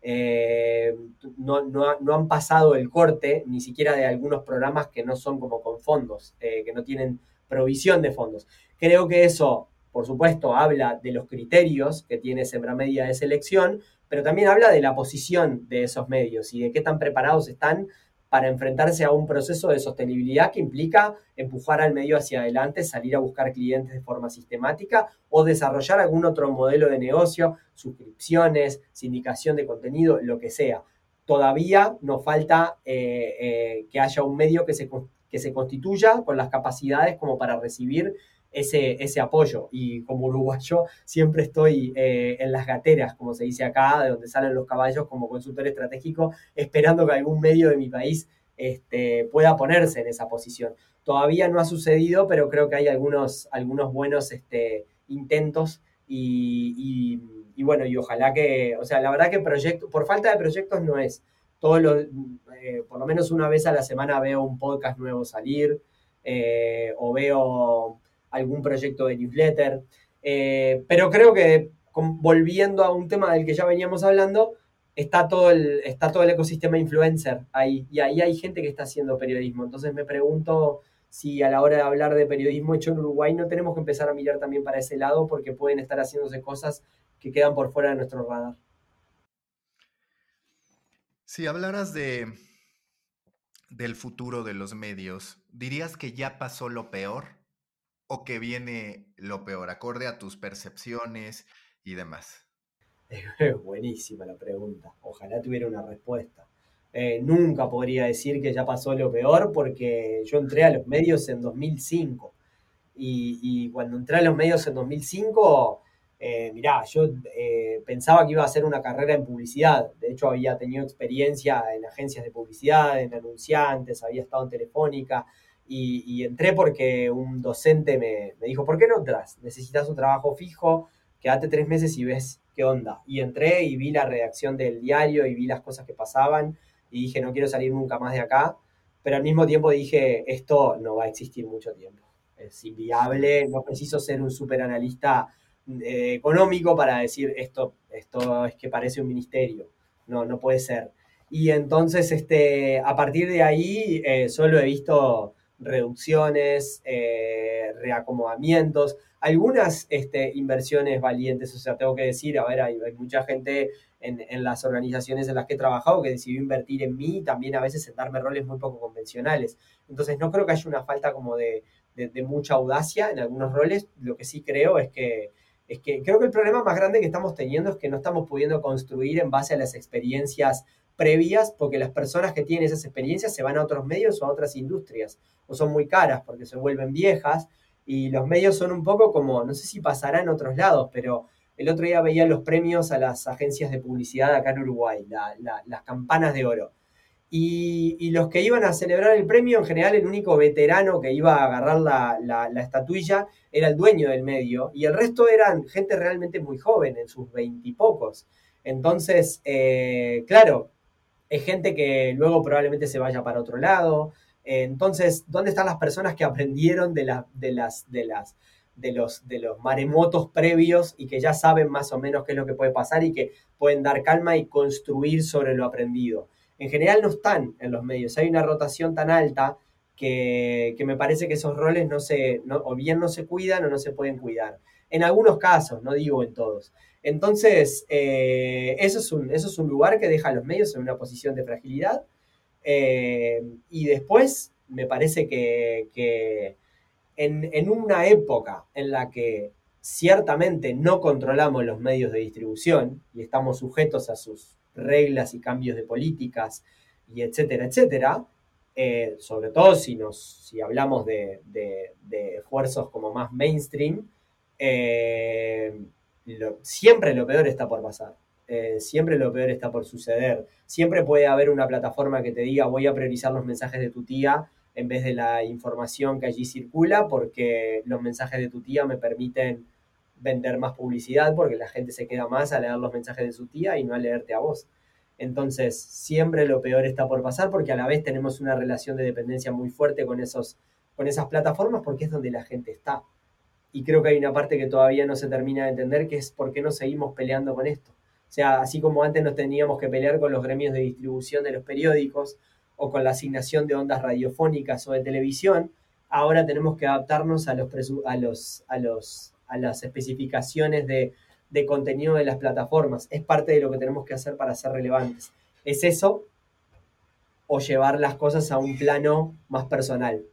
Eh, no, no, han pasado el corte ni siquiera de algunos programas que no son como con fondos, que no tienen provisión de fondos. Creo que eso, por supuesto, habla de los criterios que tiene Sembra Media de selección, pero también habla de la posición de esos medios y de qué tan preparados están para enfrentarse a un proceso de sostenibilidad que implica empujar al medio hacia adelante, salir a buscar clientes de forma sistemática o desarrollar algún otro modelo de negocio, suscripciones, sindicación de contenido, lo que sea. Todavía nos falta eh, eh, que haya un medio que se, que se constituya con las capacidades como para recibir ese, ese apoyo. Y como uruguayo siempre estoy eh, en las gateras, como se dice acá, de donde salen los caballos como consultor estratégico, esperando que algún medio de mi país este, pueda ponerse en esa posición. Todavía no ha sucedido, pero creo que hay algunos, algunos buenos este, intentos y, bueno, y ojalá que, o sea, la verdad que proyecto, por falta de proyectos no es. Todo lo, eh, por lo menos una vez a la semana veo un podcast nuevo salir eh, o veo algún proyecto de newsletter. Eh, pero creo que volviendo a un tema del que ya veníamos hablando, está todo el, está todo el ecosistema influencer ahí. Y ahí hay gente que está haciendo periodismo. Entonces me pregunto si a la hora de hablar de periodismo hecho en Uruguay no tenemos que empezar a mirar también para ese lado porque pueden estar haciéndose cosas que quedan por fuera de nuestro radar. Si hablaras de del futuro de los medios, ¿dirías que ya pasó lo peor? O que viene lo peor, acorde a tus percepciones y demás? Buenísima la pregunta. Ojalá tuviera una respuesta. Eh, nunca podría decir que ya pasó lo peor porque yo entré a los medios en 2005. Y, cuando entré a los medios en 2005, eh, mirá, yo eh, pensaba que iba a hacer una carrera en publicidad. De hecho, había tenido experiencia en agencias de publicidad, en anunciantes, había estado en Telefónica y, entré porque un docente me, dijo, ¿por qué no entras? Necesitas un trabajo fijo, quédate tres meses y ves qué onda. Y entré y vi la redacción del diario y vi las cosas que pasaban y dije, no quiero salir nunca más de acá, pero al mismo tiempo dije, esto no va a existir mucho tiempo. Es inviable, no preciso ser un super analista eh, económico para decir esto, esto es que parece un ministerio. No, no puede ser. Y entonces, este, a partir de ahí, eh, solo he visto reducciones, eh, reacomodamientos, algunas este, inversiones valientes. O sea, tengo que decir, a ver, hay, mucha gente en, las organizaciones en las que he trabajado que decidió invertir en mí, también a veces en darme roles muy poco convencionales. Entonces, no creo que haya una falta como de mucha audacia en algunos roles. Lo que sí creo es que es que creo que el problema más grande que estamos teniendo es que no estamos pudiendo construir en base a las experiencias previas, porque las personas que tienen esas experiencias se van a otros medios o a otras industrias, o son muy caras porque se vuelven viejas, y los medios son un poco como, no sé si pasará en otros lados, pero el otro día veía los premios a las agencias de publicidad acá en Uruguay, las campanas de oro. Y, los que iban a celebrar el premio, en general el único veterano que iba a agarrar la, estatuilla era el dueño del medio, y el resto eran gente realmente muy joven, en sus veintipocos. Entonces, eh, claro, es gente que luego probablemente se vaya para otro lado. entonces, ¿dónde están las personas que aprendieron de, de, las, de, las, de, los, de los maremotos previos y que ya saben más o menos qué es lo que puede pasar y que pueden dar calma y construir sobre lo aprendido? en general no están en los medios. Hay una rotación tan alta que, me parece que esos roles no se, o bien no se cuidan o no se pueden cuidar. En algunos casos, no digo en todos. Entonces, eh, eso, es un, eso es un lugar que deja a los medios en una posición de fragilidad. Eh, y después, me parece que, en, en una época en la que ciertamente no controlamos los medios de distribución y estamos sujetos a sus reglas y cambios de políticas y etcétera, etcétera, eh, sobre todo si, nos, si hablamos de, esfuerzos como más mainstream, siempre lo peor está por pasar. Eh, siempre lo peor está por suceder. Siempre puede haber una plataforma que te diga voy a priorizar los mensajes de tu tía en vez de la información que allí circula porque los mensajes de tu tía me permiten vender más publicidad porque la gente se queda más a leer los mensajes de su tía y no a leerte a vos. Entonces, siempre lo peor está por pasar porque a la vez tenemos una relación de dependencia muy fuerte con, esos, con esas plataformas porque es donde la gente está. Y creo que hay una parte que todavía no se termina de entender, que es por qué no seguimos peleando con esto. O sea, así como antes nos teníamos que pelear con los gremios de distribución de los periódicos o con la asignación de ondas radiofónicas o de televisión, ahora tenemos que adaptarnos a los, a los, a los a las especificaciones de, contenido de las plataformas. Es parte de lo que tenemos que hacer para ser relevantes. ¿Es eso? O llevar las cosas a un plano más personal.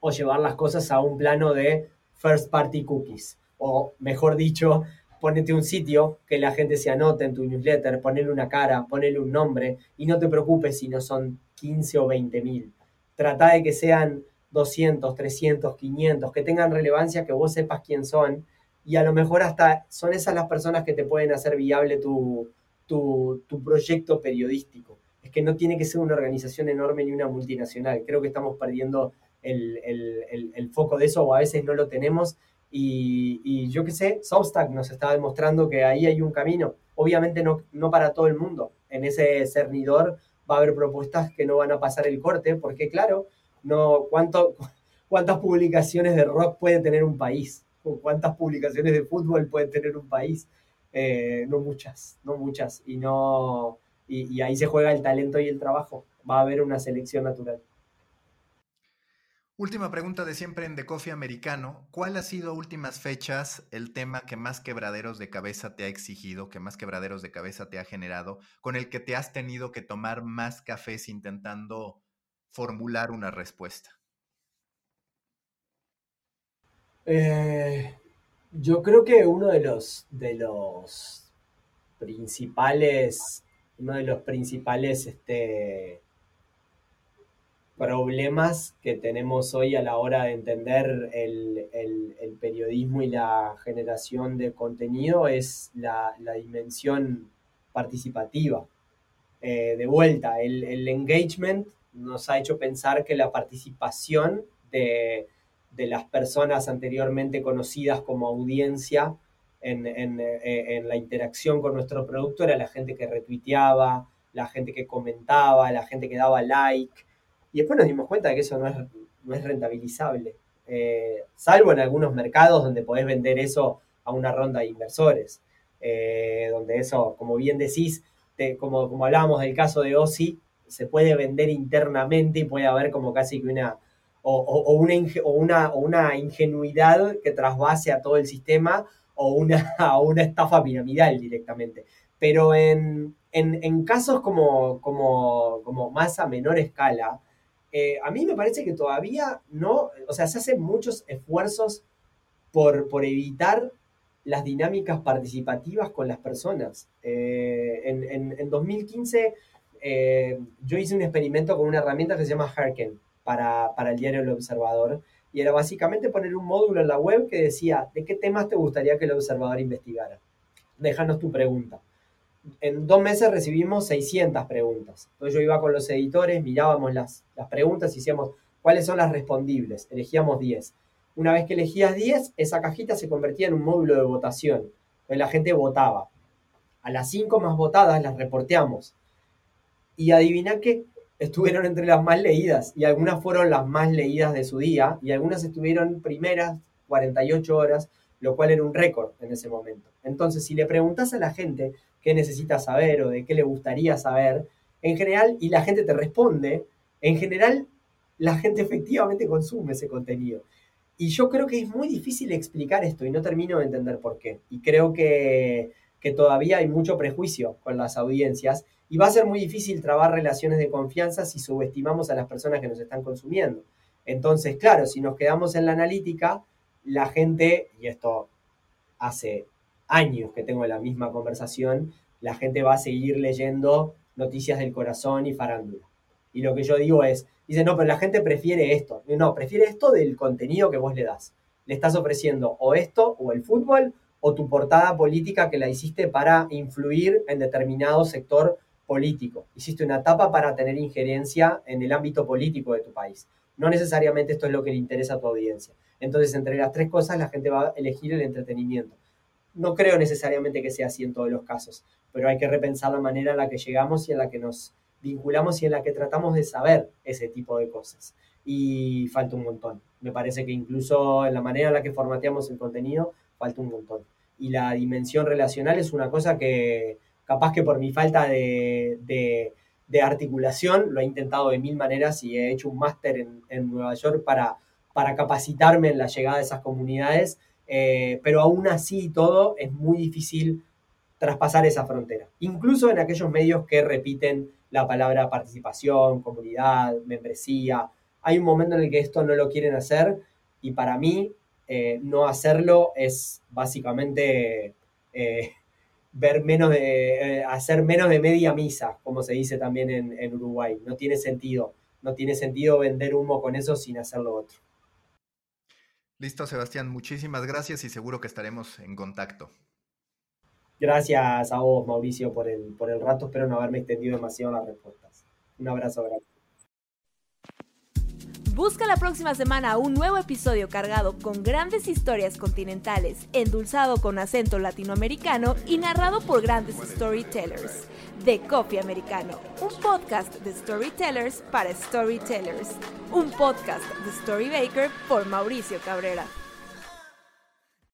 O llevar las cosas a un plano de first party cookies. O mejor dicho, ponete un sitio que la gente se anote en tu newsletter, ponele una cara, ponele un nombre y no te preocupes si no son 15 o 20 mil. Trata de que sean 200, 300, 500, que tengan relevancia, que vos sepas quién son y a lo mejor hasta son esas las personas que te pueden hacer viable tu, proyecto periodístico. Es que no tiene que ser una organización enorme ni una multinacional. Creo que estamos perdiendo el, foco de eso o a veces no lo tenemos. Y, yo qué sé, Substack nos está demostrando que ahí hay un camino. Obviamente no, no para todo el mundo. En ese cernidor va a haber propuestas que no van a pasar el corte, porque claro, no, ¿cuánto, ¿cuántas publicaciones de rock puede tener un país? cuántas publicaciones de fútbol puede tener un país. Eh, no muchas, no muchas. Y, no, y, ahí se juega el talento y el trabajo. Va a haber una selección natural. Última pregunta de siempre en The Coffee Americano. ¿Cuál ha sido últimas fechas el tema que más quebraderos de cabeza te ha exigido, que más quebraderos de cabeza te ha generado, con el que te has tenido que tomar más cafés intentando formular una respuesta? Eh, yo creo que uno de los, de los principales, uno de los principales este, problemas que tenemos hoy a la hora de entender el, periodismo y la generación de contenido es la, dimensión participativa. Eh, de vuelta, el engagement nos ha hecho pensar que la participación de, de las personas anteriormente conocidas como audiencia en, la interacción con nuestro producto era la gente que retuiteaba, la gente que comentaba, la gente que daba like. Y después nos dimos cuenta de que eso no es, no es rentabilizable. Eh, salvo en algunos mercados donde podés vender eso a una ronda de inversores, eh, donde eso, como bien decís, como, como hablábamos del caso de OSI, se puede vender internamente y puede haber como casi que una o, una, una, una, ingenuidad que trasvase a todo el sistema o una, una estafa piramidal directamente. Pero en, casos como, como, como, más a menor escala, eh, a mí me parece que todavía no, o sea, se hacen muchos esfuerzos por, por evitar las dinámicas participativas con las personas. Eh, en, en, 2015 eh, yo hice un experimento con una herramienta que se llama Harken para, para el diario El Observador y era básicamente poner un módulo en la web que decía de qué temas te gustaría que el observador investigara. Déjanos tu pregunta. En dos meses recibimos 600 preguntas. Entonces yo iba con los editores, mirábamos las, preguntas y decíamos cuáles son las respondibles. Elegíamos 10. Una vez que elegías 10, esa cajita se convertía en un módulo de votación. Entonces la gente votaba. A las 5 más votadas las reporteamos. Y adivina qué, estuvieron entre las más leídas y algunas fueron las más leídas de su día y algunas estuvieron primeras 48 horas, lo cual era un récord en ese momento. Entonces, si le preguntas a la gente qué necesita saber o de qué le gustaría saber, en general, y la gente te responde, en general, la gente efectivamente consume ese contenido. Y yo creo que es muy difícil explicar esto y no termino de entender por qué. Y creo que, que todavía hay mucho prejuicio con las audiencias y va a ser muy difícil trabar relaciones de confianza si subestimamos a las personas que nos están consumiendo. Entonces, claro, si nos quedamos en la analítica, la gente, y esto hace años que tengo la misma conversación, la gente va a seguir leyendo noticias del corazón y farándula. Y lo que yo digo es, dice, no, pero la gente prefiere esto. No, prefiere esto del contenido que vos le das. Le estás ofreciendo o esto, o el fútbol, o tu portada política que la hiciste para influir en determinado sector político. Hiciste una etapa para tener injerencia en el ámbito político de tu país. No necesariamente esto es lo que le interesa a tu audiencia. Entonces, entre las tres cosas, la gente va a elegir el entretenimiento. No creo necesariamente que sea así en todos los casos, pero hay que repensar la manera en la que llegamos y en la que nos vinculamos y en la que tratamos de saber ese tipo de cosas. Y falta un montón. Me parece que incluso en la manera en la que formateamos el contenido, falta un montón. Y la dimensión relacional es una cosa que, capaz que por mi falta de, articulación, lo he intentado de mil maneras y he hecho un máster en, Nueva York para, para capacitarme en la llegada de esas comunidades, eh, pero aún así todo es muy difícil traspasar esa frontera, incluso en aquellos medios que repiten la palabra participación, comunidad, membresía. Hay un momento en el que esto no lo quieren hacer y para mí eh, no hacerlo es básicamente eh, ver menos de, hacer menos de media misa, como se dice también en, Uruguay. No tiene sentido. No tiene sentido vender humo con eso sin hacerlo otro. Listo, Sebastián. Muchísimas gracias y seguro que estaremos en contacto. Gracias a vos, Mauricio, por el, por el rato. Espero no haberme extendido demasiado las respuestas. Un abrazo grande. Busca la próxima semana un nuevo episodio cargado con grandes historias continentales, endulzado con acento latinoamericano y narrado por grandes storytellers. De Coffee Americano, un podcast de storytellers para storytellers. Un podcast de Storybaker por Mauricio Cabrera.